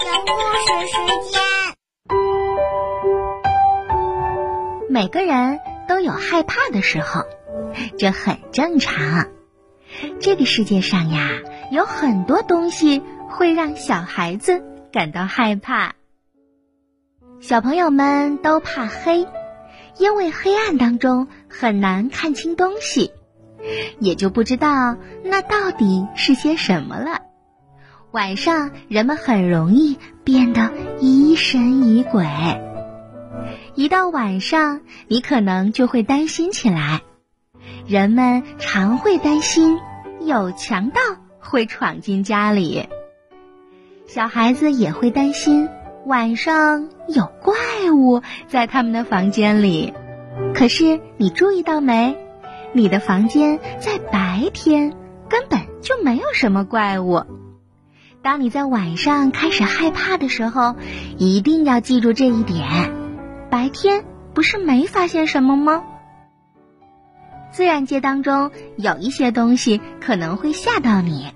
讲故事时间。每个人都有害怕的时候，这很正常。这个世界上呀，有很多东西会让小孩子感到害怕。小朋友们都怕黑，因为黑暗当中很难看清东西，也就不知道那到底是些什么了。晚上，人们很容易变得疑神疑鬼。一到晚上，你可能就会担心起来。人们常会担心有强盗会闯进家里，小孩子也会担心晚上有怪物在他们的房间里。可是你注意到没？你的房间在白天根本就没有什么怪物。当你在晚上开始害怕的时候，一定要记住这一点。白天不是没发现什么吗？自然界当中有一些东西可能会吓到你，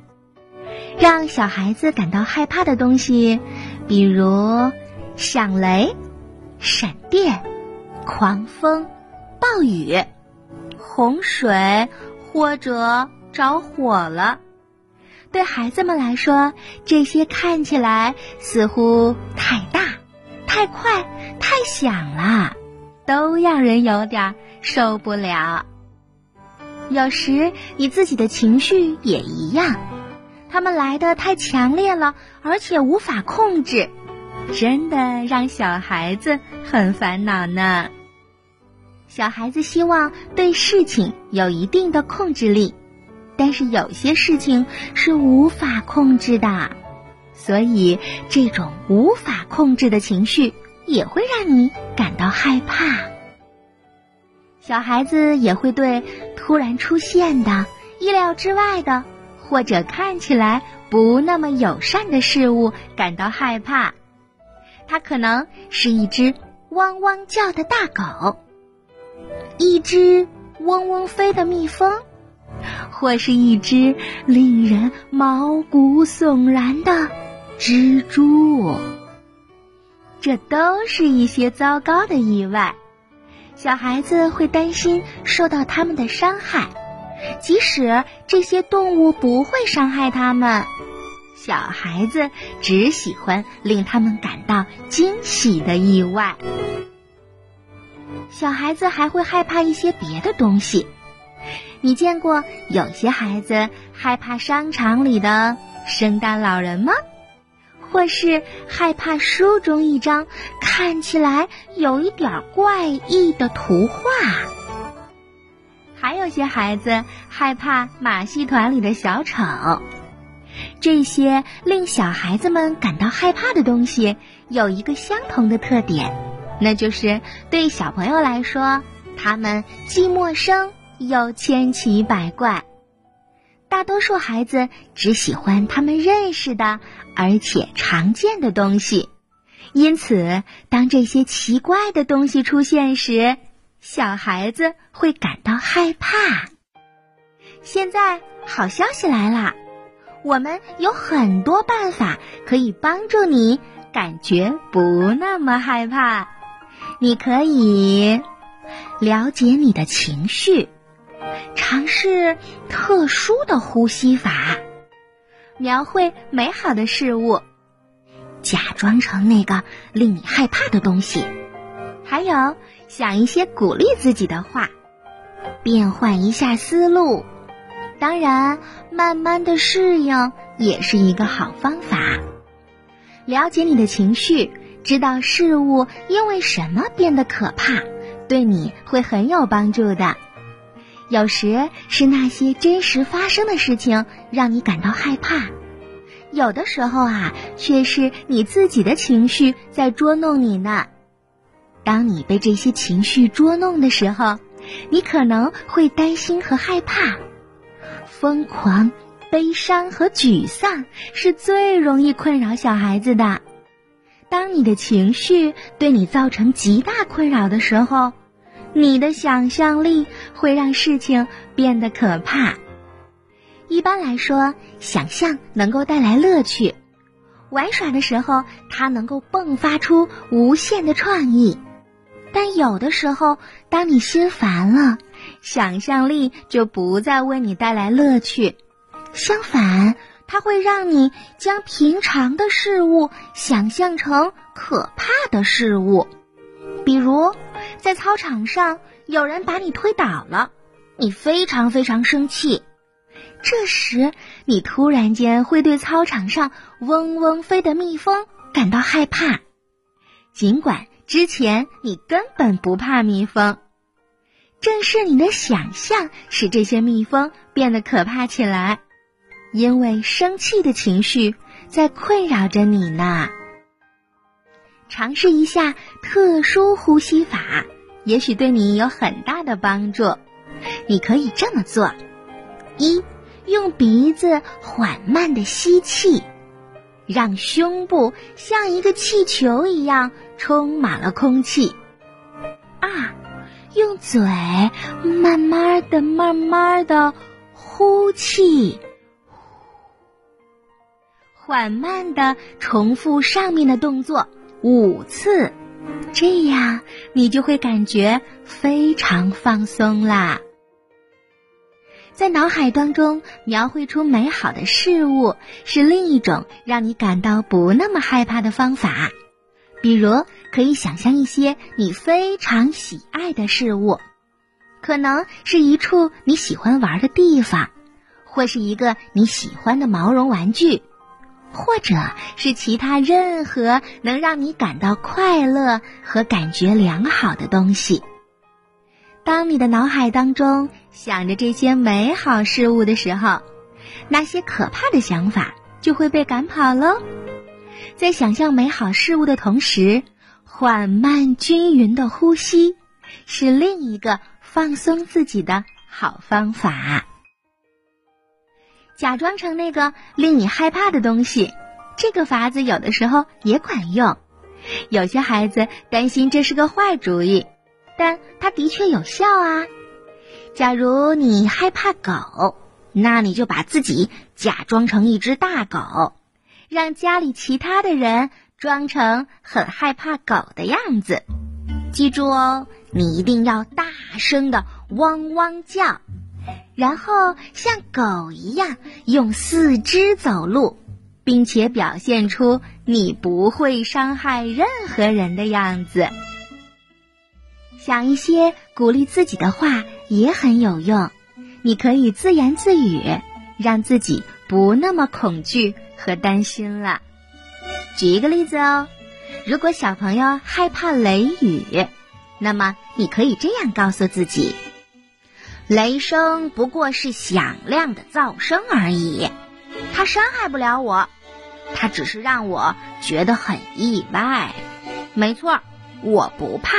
让小孩子感到害怕的东西，比如响雷、闪电、狂风、暴雨、洪水，或者着火了。对孩子们来说，这些看起来似乎太大、太快、太响了，都让人有点受不了。有时你自己的情绪也一样，他们来的太强烈了，而且无法控制，真的让小孩子很烦恼呢。小孩子希望对事情有一定的控制力。但是有些事情是无法控制的，所以这种无法控制的情绪也会让你感到害怕。小孩子也会对突然出现的、意料之外的，或者看起来不那么友善的事物感到害怕。它可能是一只汪汪叫的大狗，一只嗡嗡飞的蜜蜂。或是一只令人毛骨悚然的蜘蛛，这都是一些糟糕的意外。小孩子会担心受到他们的伤害，即使这些动物不会伤害他们。小孩子只喜欢令他们感到惊喜的意外。小孩子还会害怕一些别的东西。你见过有些孩子害怕商场里的圣诞老人吗？或是害怕书中一张看起来有一点怪异的图画？还有些孩子害怕马戏团里的小丑。这些令小孩子们感到害怕的东西有一个相同的特点，那就是对小朋友来说，他们既陌生。又千奇百怪，大多数孩子只喜欢他们认识的而且常见的东西，因此当这些奇怪的东西出现时，小孩子会感到害怕。现在好消息来了，我们有很多办法可以帮助你感觉不那么害怕。你可以了解你的情绪。尝试特殊的呼吸法，描绘美好的事物，假装成那个令你害怕的东西，还有想一些鼓励自己的话，变换一下思路。当然，慢慢的适应也是一个好方法。了解你的情绪，知道事物因为什么变得可怕，对你会很有帮助的。有时是那些真实发生的事情让你感到害怕，有的时候啊，却是你自己的情绪在捉弄你呢。当你被这些情绪捉弄的时候，你可能会担心和害怕。疯狂、悲伤和沮丧是最容易困扰小孩子的。当你的情绪对你造成极大困扰的时候。你的想象力会让事情变得可怕。一般来说，想象能够带来乐趣。玩耍的时候，它能够迸发出无限的创意；但有的时候，当你心烦了，想象力就不再为你带来乐趣，相反，它会让你将平常的事物想象成可怕的事物。比如，在操场上有人把你推倒了，你非常非常生气。这时，你突然间会对操场上嗡嗡飞的蜜蜂感到害怕，尽管之前你根本不怕蜜蜂。正是你的想象使这些蜜蜂变得可怕起来，因为生气的情绪在困扰着你呢。尝试一下特殊呼吸法，也许对你有很大的帮助。你可以这么做：一。用鼻子缓慢的吸气，让胸部像一个气球一样充满了空气。二，用嘴慢慢的、慢慢的呼气，缓慢的重复上面的动作五次，这样你就会感觉非常放松啦。在脑海当中描绘出美好的事物，是另一种让你感到不那么害怕的方法。比如，可以想象一些你非常喜爱的事物，可能是一处你喜欢玩的地方，或是一个你喜欢的毛绒玩具，或者是其他任何能让你感到快乐和感觉良好的东西。当你的脑海当中想着这些美好事物的时候，那些可怕的想法就会被赶跑喽。在想象美好事物的同时，缓慢均匀的呼吸是另一个放松自己的好方法。假装成那个令你害怕的东西，这个法子有的时候也管用。有些孩子担心这是个坏主意。但它的确有效啊！假如你害怕狗，那你就把自己假装成一只大狗，让家里其他的人装成很害怕狗的样子。记住哦，你一定要大声的汪汪叫，然后像狗一样用四肢走路，并且表现出你不会伤害任何人的样子。想一些鼓励自己的话也很有用，你可以自言自语，让自己不那么恐惧和担心了。举一个例子哦，如果小朋友害怕雷雨，那么你可以这样告诉自己：雷声不过是响亮的噪声而已，它伤害不了我，它只是让我觉得很意外。没错，我不怕。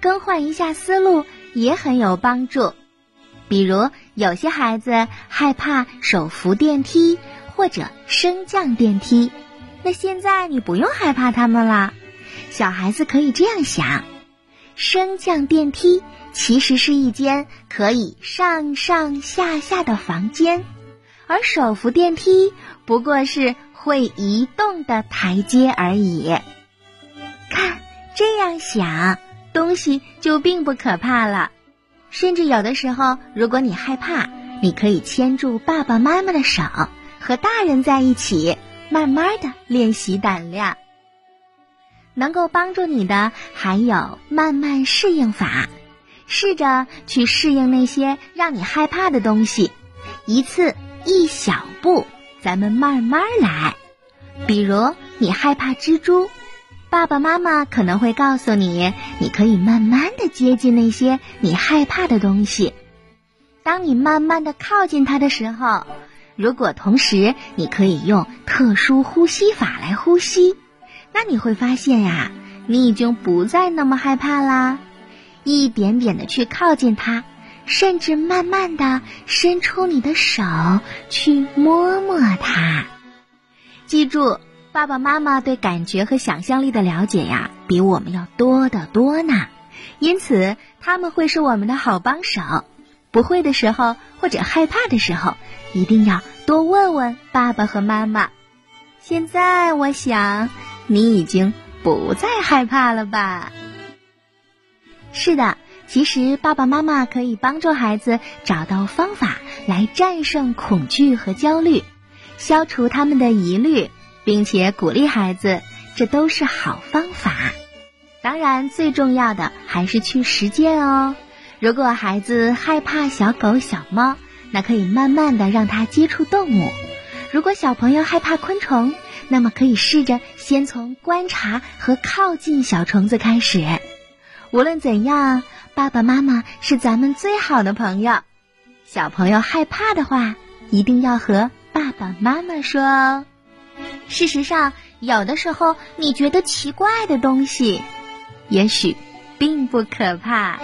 更换一下思路也很有帮助，比如有些孩子害怕手扶电梯或者升降电梯，那现在你不用害怕他们了。小孩子可以这样想：升降电梯其实是一间可以上上下下的房间，而手扶电梯不过是会移动的台阶而已。看，这样想。东西就并不可怕了，甚至有的时候，如果你害怕，你可以牵住爸爸妈妈的手，和大人在一起，慢慢的练习胆量。能够帮助你的还有慢慢适应法，试着去适应那些让你害怕的东西，一次一小步，咱们慢慢来。比如你害怕蜘蛛。爸爸妈妈可能会告诉你，你可以慢慢的接近那些你害怕的东西。当你慢慢的靠近它的时候，如果同时你可以用特殊呼吸法来呼吸，那你会发现呀，你已经不再那么害怕啦。一点点的去靠近它，甚至慢慢的伸出你的手去摸摸它。记住。爸爸妈妈对感觉和想象力的了解呀，比我们要多得多呢，因此他们会是我们的好帮手。不会的时候或者害怕的时候，一定要多问问爸爸和妈妈。现在我想，你已经不再害怕了吧？是的，其实爸爸妈妈可以帮助孩子找到方法来战胜恐惧和焦虑，消除他们的疑虑，并且鼓励孩子，这都是好方法。当然，最重要的还是去实践哦。如果孩子害怕小狗、小猫，那可以慢慢的让他接触动物。如果小朋友害怕昆虫，那么可以试着先从观察和靠近小虫子开始。无论怎样，爸爸妈妈是咱们最好的朋友。小朋友害怕的话，一定要和爸爸妈妈说哦。事实上，有的时候你觉得奇怪的东西，也许并不可怕。